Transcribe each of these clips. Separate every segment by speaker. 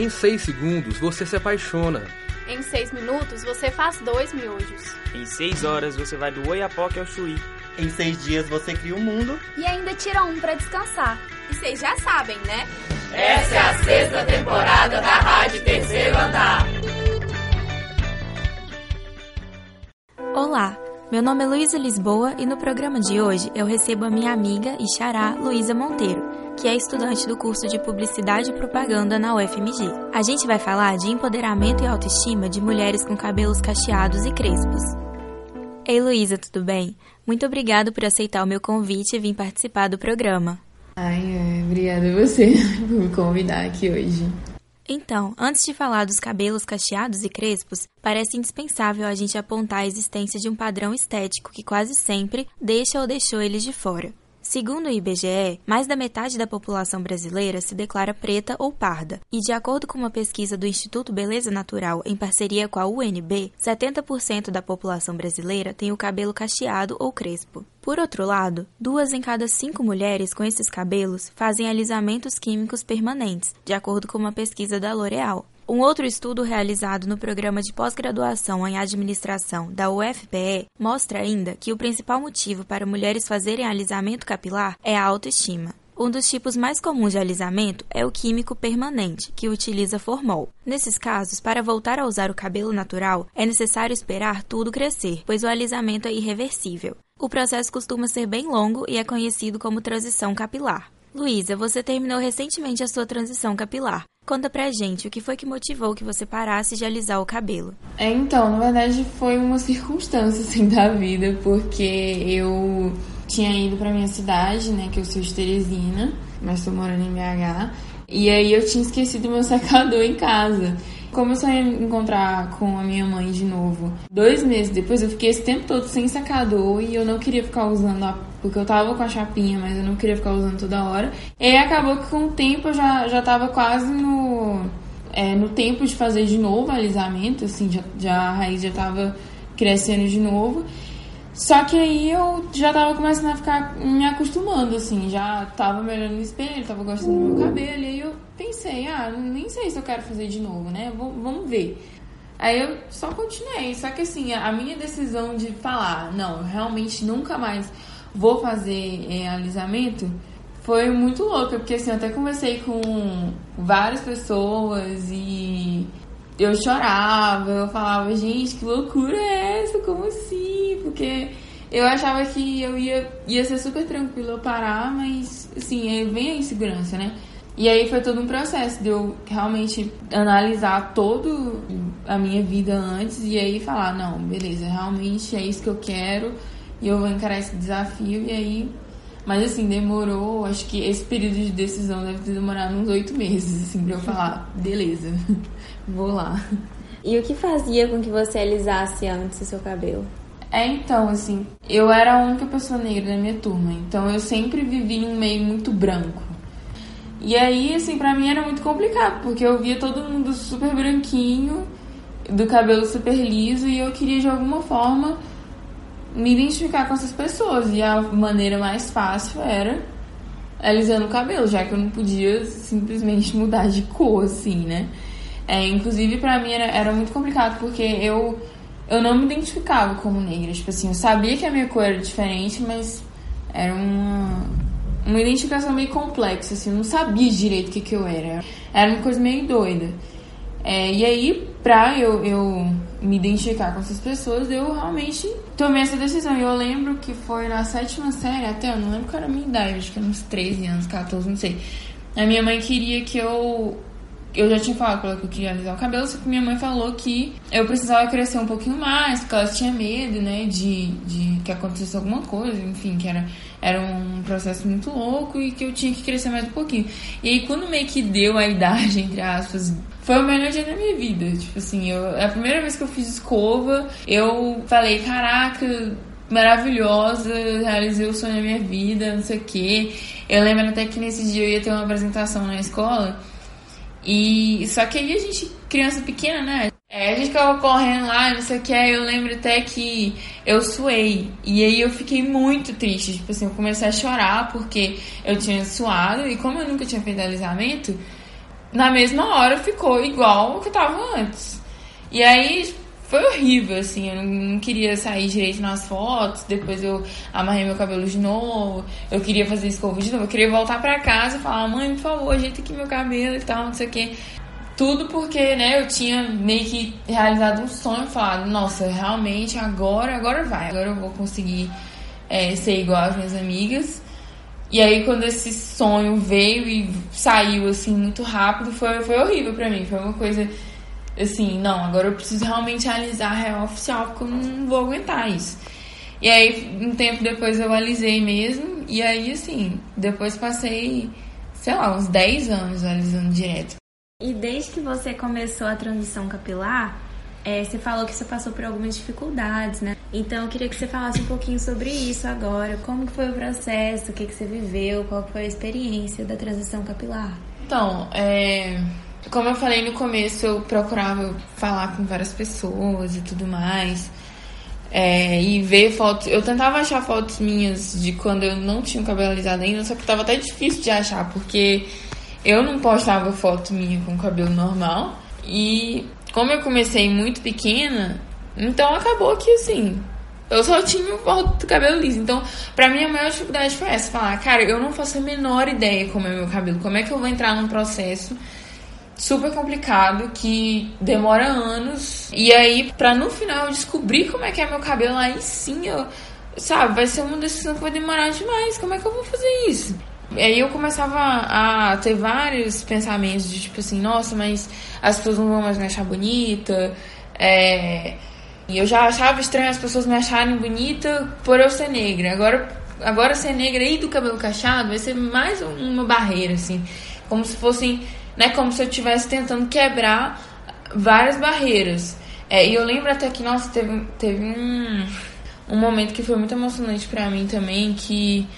Speaker 1: Em 6 segundos você se apaixona.
Speaker 2: Em 6 minutos você faz dois miojos.
Speaker 3: Em 6 horas você vai do Oiapoque ao Chuí.
Speaker 4: Em seis dias você cria um mundo.
Speaker 5: E ainda tira um para descansar.
Speaker 6: E vocês já sabem, né?
Speaker 7: Essa é a sexta temporada da Rádio Terceiro Andar.
Speaker 8: Olá, meu nome é Luísa Lisboa e no programa de hoje eu recebo a minha amiga e xará Luísa Monteiro, que é estudante do curso de Publicidade e Propaganda na UFMG. A gente vai falar de empoderamento e autoestima de mulheres com cabelos cacheados e crespos. Ei Luísa, tudo bem? Muito obrigada por aceitar o meu convite e vir participar do programa.
Speaker 9: Ai, é, obrigada a você por me convidar aqui hoje.
Speaker 8: Então, antes de falar dos cabelos cacheados e crespos, parece indispensável a gente apontar a existência de um padrão estético que quase sempre deixa ou deixou eles de fora. Segundo o IBGE, mais da metade da população brasileira se declara preta ou parda, e de acordo com uma pesquisa do Instituto Beleza Natural em parceria com a UNB, 70% da população brasileira tem o cabelo cacheado ou crespo. Por outro lado, duas em cada cinco mulheres com esses cabelos fazem alisamentos químicos permanentes, de acordo com uma pesquisa da L'Oréal. Um outro estudo realizado no programa de pós-graduação em administração da UFPE mostra ainda que o principal motivo para mulheres fazerem alisamento capilar é a autoestima. Um dos tipos mais comuns de alisamento é o químico permanente, que utiliza formol. Nesses casos, para voltar a usar o cabelo natural, é necessário esperar tudo crescer, pois o alisamento é irreversível. O processo costuma ser bem longo e é conhecido como transição capilar. Luísa, você terminou recentemente a sua transição capilar. Conta pra gente o que foi que motivou que você parasse de alisar o cabelo.
Speaker 9: É, então, na verdade foi uma circunstância assim da vida, porque eu tinha ido pra minha cidade, né, que eu sou de Teresina, mas tô morando em BH, e aí eu tinha esquecido meu secador em casa. Como eu só ia encontrar com a minha mãe de novo dois meses depois, eu fiquei esse tempo todo sem secador e eu não queria ficar usando a porque eu tava com a chapinha, mas eu não queria ficar usando toda hora. E acabou que com o tempo eu já, já tava quase no, é, no tempo de fazer de novo alisamento, assim, já, já a raiz já tava crescendo de novo. Só que aí eu já tava começando a ficar me acostumando, assim, já tava me olhando no espelho, tava gostando do meu cabelo, e aí eu pensei, ah, nem sei se eu quero fazer de novo, né? vamos ver. Aí eu só continuei, só que assim, a minha decisão de falar, não, realmente nunca mais vou fazer é, alisamento, foi muito louca, porque assim, eu até conversei com várias pessoas e eu chorava, eu falava, gente, que loucura é essa? Como assim? Porque eu achava que eu ia, ia ser super tranquilo eu parar, mas assim, vem a insegurança, né? E aí foi todo um processo de eu realmente analisar todo a minha vida antes e aí falar, não, beleza, realmente é isso que eu quero e eu vou encarar esse desafio e aí. Mas assim, demorou, acho que esse período de decisão deve ter demorado uns oito meses, assim, pra eu falar, beleza, vou lá.
Speaker 10: E o que fazia com que você alisasse antes o seu cabelo?
Speaker 9: É, então, assim, eu era a única pessoa negra na minha turma, então eu sempre vivi em um meio muito branco. E aí, assim, pra mim era muito complicado, porque eu via todo mundo super branquinho, do cabelo super liso, e eu queria de alguma forma me identificar com essas pessoas. E a maneira mais fácil era alisando o cabelo, já que eu não podia simplesmente mudar de cor, assim, né? É, inclusive, pra mim era, era muito complicado, porque eu, eu não me identificava como negra. Tipo assim, eu sabia que a minha cor era diferente, mas era uma, uma identificação meio complexa, assim, eu não sabia direito o que, que eu era. Era uma coisa meio doida. É, e aí, pra eu, eu me identificar com essas pessoas, eu realmente tomei essa decisão. E eu lembro que foi na sétima série, até eu não lembro qual era a minha idade, acho que era uns 13 anos, 14, não sei. A minha mãe queria que eu. Eu já tinha falado pra ela que eu queria alisar o cabelo, só que minha mãe falou que eu precisava crescer um pouquinho mais, porque ela tinha medo, né, de, de que acontecesse alguma coisa, enfim, que era, era um processo muito louco e que eu tinha que crescer mais um pouquinho. E aí, quando meio que deu a idade, entre aspas, foi o melhor dia da minha vida. Tipo assim, eu, é a primeira vez que eu fiz escova, eu falei, caraca, maravilhosa, realizei o sonho da minha vida, não sei o quê. Eu lembro até que nesse dia eu ia ter uma apresentação na escola. E só que aí a gente, criança pequena, né? É, a gente ficava correndo lá, não sei o que, eu lembro até que eu suei. E aí eu fiquei muito triste. Tipo assim, eu comecei a chorar porque eu tinha suado. E como eu nunca tinha feito alisamento, na mesma hora ficou igual o que tava antes. E aí foi horrível, assim, eu não queria sair direito nas fotos, depois eu amarrei meu cabelo de novo, eu queria fazer escova de novo, eu queria voltar pra casa e falar, mãe, por favor, ajeita aqui meu cabelo e tal, não sei o que. Tudo porque, né, eu tinha meio que realizado um sonho, falado, nossa, realmente agora, agora vai, agora eu vou conseguir é, ser igual às minhas amigas. E aí quando esse sonho veio e saiu assim muito rápido, foi, foi horrível para mim, foi uma coisa assim, não, agora eu preciso realmente alisar a real oficial, porque eu não vou aguentar isso. E aí, um tempo depois eu alisei mesmo, e aí, assim, depois passei, sei lá, uns 10 anos alisando direto.
Speaker 8: E desde que você começou a transição capilar, é, você falou que você passou por algumas dificuldades, né? Então eu queria que você falasse um pouquinho sobre isso agora. Como que foi o processo, o que, que você viveu, qual foi a experiência da transição capilar?
Speaker 9: Então, é, como eu falei no começo, eu procurava falar com várias pessoas e tudo mais. É, e ver fotos. Eu tentava achar fotos minhas de quando eu não tinha o cabelo alisado ainda, só que tava até difícil de achar, porque eu não postava foto minha com cabelo normal. E como eu comecei muito pequena, então acabou que assim. Eu só tinha foto do cabelo liso. Então, pra mim, a maior dificuldade foi essa: falar, cara, eu não faço a menor ideia como é meu cabelo, como é que eu vou entrar num processo super complicado que demora anos. E aí, pra no final eu descobrir como é que é meu cabelo, aí sim eu. Sabe, vai ser uma decisão que vai demorar demais. Como é que eu vou fazer isso? E aí eu começava a ter vários pensamentos de tipo assim, nossa, mas as pessoas não vão mais me achar bonita. É... E eu já achava estranho as pessoas me acharem bonita por eu ser negra. Agora, agora ser negra e do cabelo cacheado vai ser mais uma barreira, assim. Como se fossem né? Como se eu estivesse tentando quebrar várias barreiras. É, e eu lembro até que, nossa, teve, teve um, um momento que foi muito emocionante para mim também, que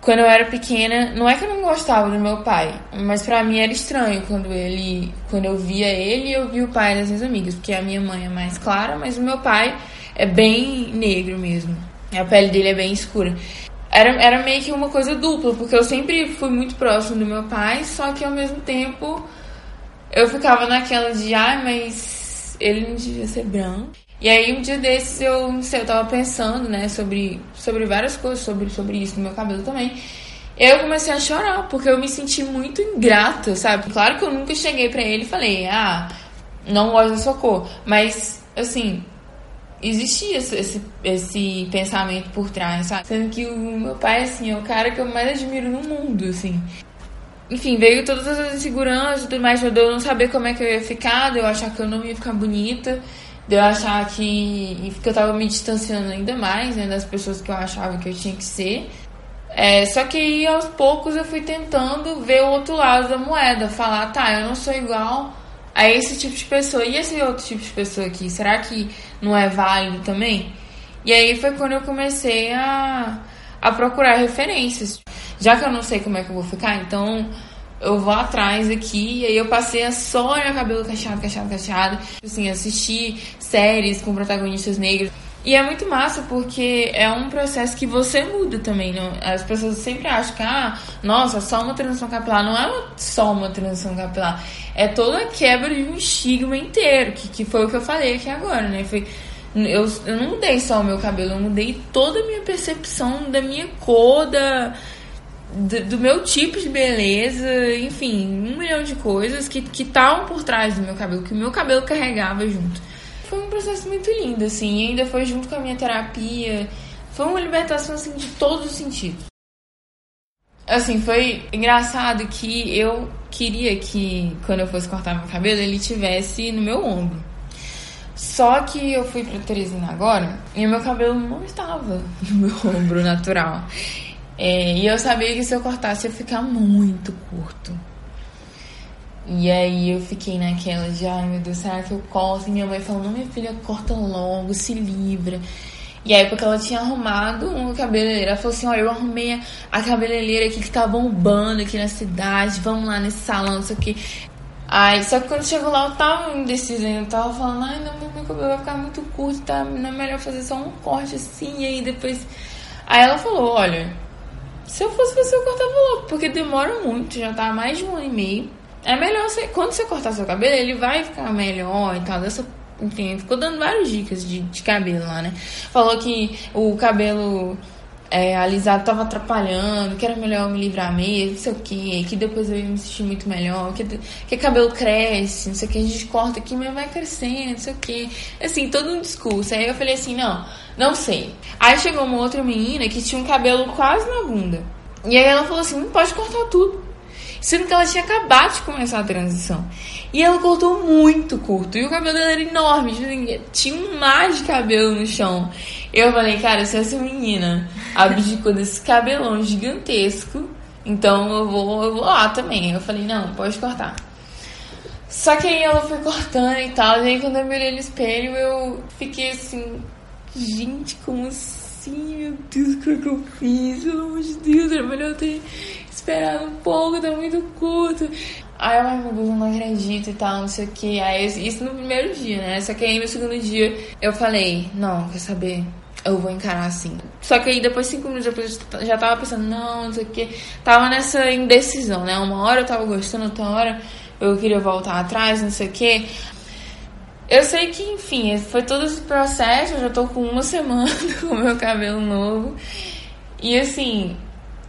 Speaker 9: quando eu era pequena, não é que eu não gostava do meu pai, mas para mim era estranho quando ele, quando eu via ele, eu via o pai das minhas amigas, porque a minha mãe é mais clara, mas o meu pai é bem negro mesmo. A pele dele é bem escura era, era meio que uma coisa dupla, porque eu sempre fui muito próximo do meu pai, só que ao mesmo tempo eu ficava naquela de, ai, ah, mas ele não devia ser branco. E aí um dia desses eu, não sei, eu tava pensando, né, sobre, sobre várias coisas, sobre, sobre isso no meu cabelo também. Eu comecei a chorar, porque eu me senti muito ingrata, sabe? Claro que eu nunca cheguei para ele e falei, ah, não gosto da sua cor. Mas, assim, existia esse, esse, esse, pensamento por trás, sabe? Sendo que o meu pai, assim, é o cara que eu mais admiro no mundo, assim. Enfim, veio todas as inseguranças e tudo mais, de eu não saber como é que eu ia ficar, de eu achar que eu não ia ficar bonita, de eu achar que, que eu tava me distanciando ainda mais, né, das pessoas que eu achava que eu tinha que ser. É, só que aí, aos poucos eu fui tentando ver o outro lado da moeda, falar, tá, eu não sou igual a esse tipo de pessoa. E esse outro tipo de pessoa aqui, será que não é válido também? E aí foi quando eu comecei a, a procurar referências. Já que eu não sei como é que eu vou ficar, então eu vou atrás aqui. E aí eu passei a só olhar cabelo cacheado, cacheado, cacheado. Assim, assistir séries com protagonistas negros. E é muito massa porque é um processo que você muda também. Não? As pessoas sempre acham que, ah, nossa, só uma transição capilar. Não é só uma transição capilar. É toda a quebra de um estigma inteiro, que, que foi o que eu falei aqui agora, né? Foi, eu, eu não mudei só o meu cabelo, eu mudei toda a minha percepção da minha cor, da, do, do meu tipo de beleza, enfim, um milhão de coisas que estavam por trás do meu cabelo, que o meu cabelo carregava junto. Foi um processo muito lindo, assim, e ainda foi junto com a minha terapia. Foi uma libertação, assim, de todos os sentidos. Assim, foi engraçado que eu queria que, quando eu fosse cortar meu cabelo, ele tivesse no meu ombro. Só que eu fui pra Teresina agora e meu cabelo não estava no meu ombro natural. É, e eu sabia que se eu cortasse ia ficar muito curto. E aí eu fiquei naquela de, ai meu Deus, será que eu corto? E minha mãe falou, não, minha filha, corta logo, se livra. E aí, porque ela tinha arrumado uma cabeleireira, ela falou assim, olha, eu arrumei a cabeleireira aqui que tá bombando aqui na cidade, vamos lá nesse salão, isso aqui. Aí, só que quando chegou lá, eu tava indecisa eu tava falando, ai não, meu cabelo vai ficar muito curto, tá? Não é melhor fazer só um corte assim, e aí depois... Aí ela falou, olha, se eu fosse você, eu cortava logo, porque demora muito, já tá mais de um ano e meio é melhor você, quando você cortar seu cabelo, ele vai ficar melhor e tal. Dessa, enfim, ficou dando várias dicas de, de cabelo lá, né? Falou que o cabelo é, alisado tava atrapalhando, que era melhor me livrar mesmo, não sei o que, que depois eu ia me sentir muito melhor, que, que cabelo cresce, não sei o que, a gente corta aqui, mas vai crescendo, não sei o que. Assim, todo um discurso. Aí eu falei assim, não, não sei. Aí chegou uma outra menina que tinha um cabelo quase na bunda. E aí ela falou assim, não pode cortar tudo. Sendo que ela tinha acabado de começar a transição. E ela cortou muito curto. E o cabelo dela era enorme. Tipo assim, tinha um mar de cabelo no chão. Eu falei, cara, se essa menina abdicou desse cabelão gigantesco, então eu vou, eu vou lá também. Eu falei, não, pode cortar. Só que aí ela foi cortando e tal. E aí quando eu me olhei no espelho, eu fiquei assim, gente, como assim? Meu Deus, o que, é que eu fiz? Pelo amor de Deus, era melhor ter esperado um pouco, tá muito curto. Aí eu, ai meu Deus, eu não acredito e tal, não sei o que. Aí isso no primeiro dia, né? Só que aí no segundo dia eu falei, não, quer saber? Eu vou encarar assim. Só que aí depois, cinco minutos depois, eu já tava pensando, não, não sei o que. Tava nessa indecisão, né? Uma hora eu tava gostando, outra hora eu queria voltar atrás, não sei o que. Eu sei que, enfim, foi todo esse processo, eu já tô com uma semana com meu cabelo novo. E assim,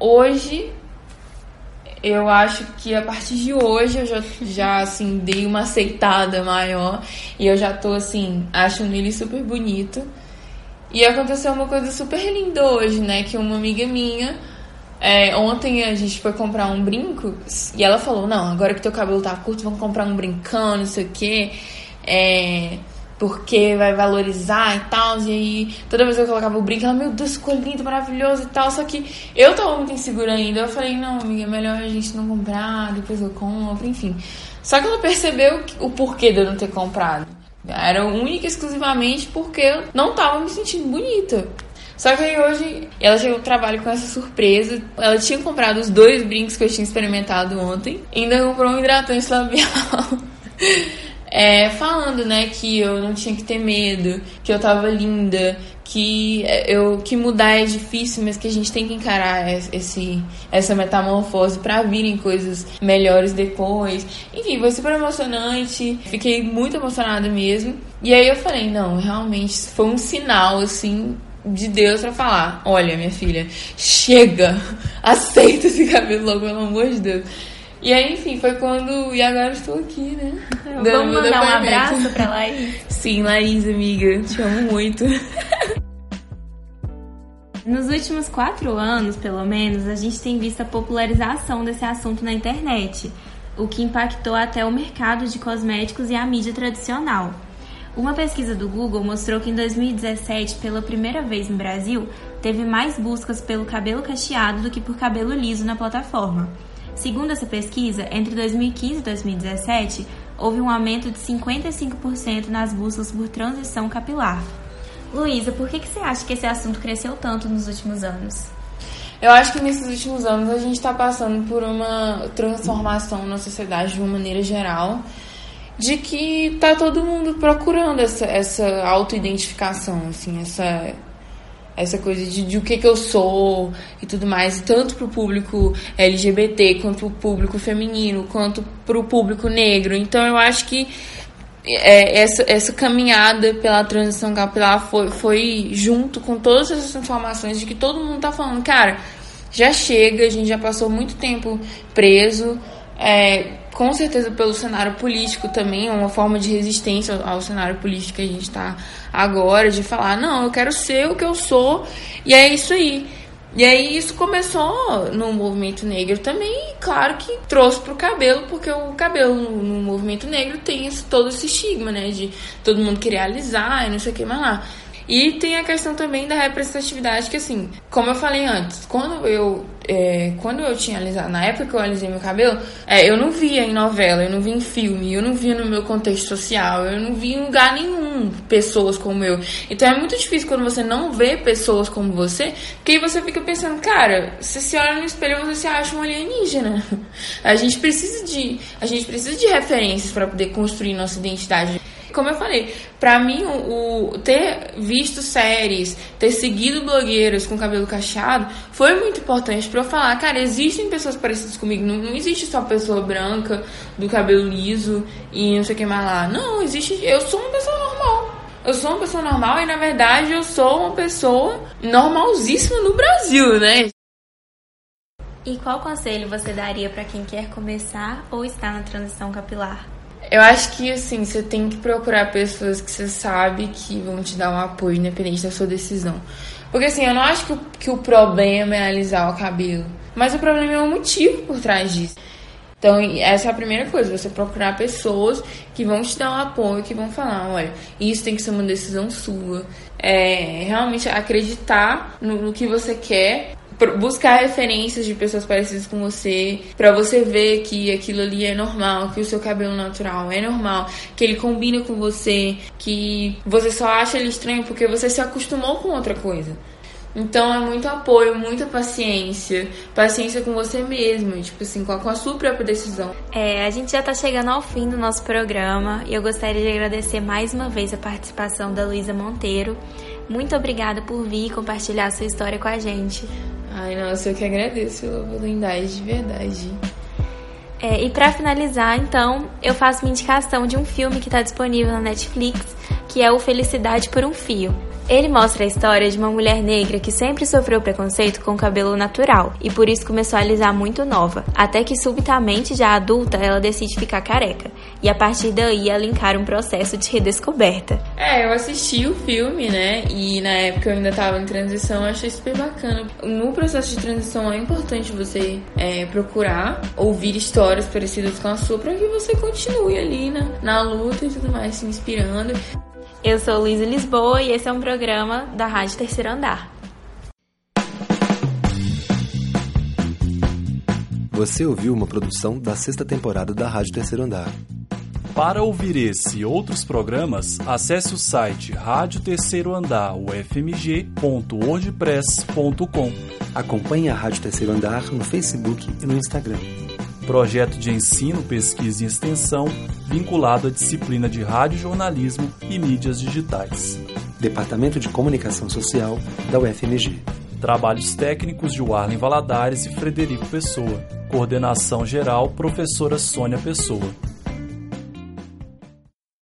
Speaker 9: hoje eu acho que a partir de hoje eu já, já assim, dei uma aceitada maior. E eu já tô, assim, achando ele super bonito. E aconteceu uma coisa super linda hoje, né? Que uma amiga minha. É, ontem a gente foi comprar um brinco e ela falou: Não, agora que teu cabelo tá curto, vamos comprar um brincão, não sei o quê. É, porque vai valorizar e tal. E aí, toda vez que eu colocava o brinco, ela, meu Deus, ficou lindo, maravilhoso e tal. Só que eu tava muito insegura ainda. Eu falei, não, amiga, é melhor a gente não comprar, depois eu compro, enfim. Só que ela percebeu o porquê de eu não ter comprado. Era única e exclusivamente porque eu não tava me sentindo bonita. Só que aí hoje ela chegou ao trabalho com essa surpresa. Ela tinha comprado os dois brincos que eu tinha experimentado ontem. E ainda comprou um hidratante labial. é, falando, né, que eu não tinha que ter medo, que eu tava linda, que eu que mudar é difícil, mas que a gente tem que encarar esse essa metamorfose para virem coisas melhores depois. Enfim, foi super emocionante. Fiquei muito emocionada mesmo. E aí eu falei, não, realmente foi um sinal assim de Deus para falar: "Olha, minha filha, chega. Aceita esse cabelo logo, pelo amor de Deus." E aí, enfim, foi quando. E agora estou aqui, né?
Speaker 8: Vamos mandar um abraço pra Laís?
Speaker 9: Sim, Laís, amiga. Te amo muito.
Speaker 8: Nos últimos quatro anos, pelo menos, a gente tem visto a popularização desse assunto na internet, o que impactou até o mercado de cosméticos e a mídia tradicional. Uma pesquisa do Google mostrou que em 2017, pela primeira vez no Brasil, teve mais buscas pelo cabelo cacheado do que por cabelo liso na plataforma. Segundo essa pesquisa, entre 2015 e 2017, houve um aumento de 55% nas buscas por transição capilar. Luísa, por que, que você acha que esse assunto cresceu tanto nos últimos anos?
Speaker 9: Eu acho que nesses últimos anos a gente está passando por uma transformação na sociedade de uma maneira geral, de que tá todo mundo procurando essa, essa autoidentificação, assim, essa essa coisa de, de o que, que eu sou e tudo mais, tanto para o público LGBT, quanto o público feminino, quanto para o público negro. Então eu acho que é, essa, essa caminhada pela transição capilar foi, foi junto com todas essas informações de que todo mundo tá falando, cara, já chega, a gente já passou muito tempo preso, é, com certeza pelo cenário político também, é uma forma de resistência ao cenário político que a gente está agora, de falar, não, eu quero ser o que eu sou, e é isso aí. E aí isso começou no movimento negro também, e claro que trouxe pro cabelo, porque o cabelo no, no movimento negro tem esse, todo esse estigma, né? De todo mundo querer alisar e não sei o que mais lá. E tem a questão também da representatividade, que assim, como eu falei antes, quando eu, é, quando eu tinha alisado, na época que eu alisei meu cabelo, é, eu não via em novela, eu não via em filme, eu não via no meu contexto social, eu não via em lugar nenhum pessoas como eu. Então é muito difícil quando você não vê pessoas como você, porque aí você fica pensando, cara, você se olha no espelho você se acha um alienígena. A gente precisa de, a gente precisa de referências para poder construir nossa identidade. Como eu falei, pra mim, o, o ter visto séries, ter seguido blogueiras com cabelo cacheado, foi muito importante para eu falar, cara, existem pessoas parecidas comigo, não, não existe só pessoa branca, do cabelo liso e não sei o que mais lá. Não, existe. Eu sou uma pessoa normal. Eu sou uma pessoa normal e na verdade eu sou uma pessoa normalzíssima no Brasil, né?
Speaker 8: E qual conselho você daria para quem quer começar ou está na transição capilar?
Speaker 9: Eu acho que assim, você tem que procurar pessoas que você sabe que vão te dar um apoio independente da sua decisão. Porque assim, eu não acho que o, que o problema é alisar o cabelo, mas o problema é o motivo por trás disso. Então, essa é a primeira coisa, você procurar pessoas que vão te dar um apoio, que vão falar, olha, isso tem que ser uma decisão sua. É, realmente acreditar no, no que você quer buscar referências de pessoas parecidas com você, para você ver que aquilo ali é normal, que o seu cabelo natural é normal, que ele combina com você, que você só acha ele estranho porque você se acostumou com outra coisa. Então é muito apoio, muita paciência, paciência com você mesmo, tipo assim, com a, com a sua própria decisão.
Speaker 8: É, a gente já tá chegando ao fim do nosso programa e eu gostaria de agradecer mais uma vez a participação da Luísa Monteiro. Muito obrigada por vir e compartilhar a sua história com a gente.
Speaker 9: Ai, nossa, eu que agradeço pela oportunidade, de verdade.
Speaker 8: É, e para finalizar, então, eu faço uma indicação de um filme que está disponível na Netflix, que é o Felicidade por um Fio. Ele mostra a história de uma mulher negra que sempre sofreu preconceito com cabelo natural e por isso começou a alisar muito nova, até que subitamente, já adulta, ela decide ficar careca. E a partir daí ela encara um processo de redescoberta.
Speaker 9: É, eu assisti o filme, né? E na época eu ainda tava em transição, achei super bacana. No processo de transição é importante você é, procurar ouvir histórias parecidas com a sua para que você continue ali na, na luta e tudo mais, se inspirando.
Speaker 8: Eu sou Luísa Lisboa e esse é um programa da Rádio Terceiro Andar.
Speaker 11: Você ouviu uma produção da sexta temporada da Rádio Terceiro Andar.
Speaker 12: Para ouvir esse e outros programas, acesse o site Rádio Terceiro Andar, ufmg.wordpress.com.
Speaker 11: Acompanhe a Rádio Terceiro Andar no Facebook e no Instagram
Speaker 12: projeto de ensino, pesquisa e extensão vinculado à disciplina de rádio jornalismo e mídias digitais.
Speaker 11: Departamento de Comunicação Social da UFMG.
Speaker 12: Trabalhos técnicos de Warlen Valadares e Frederico Pessoa. Coordenação geral, professora Sônia Pessoa.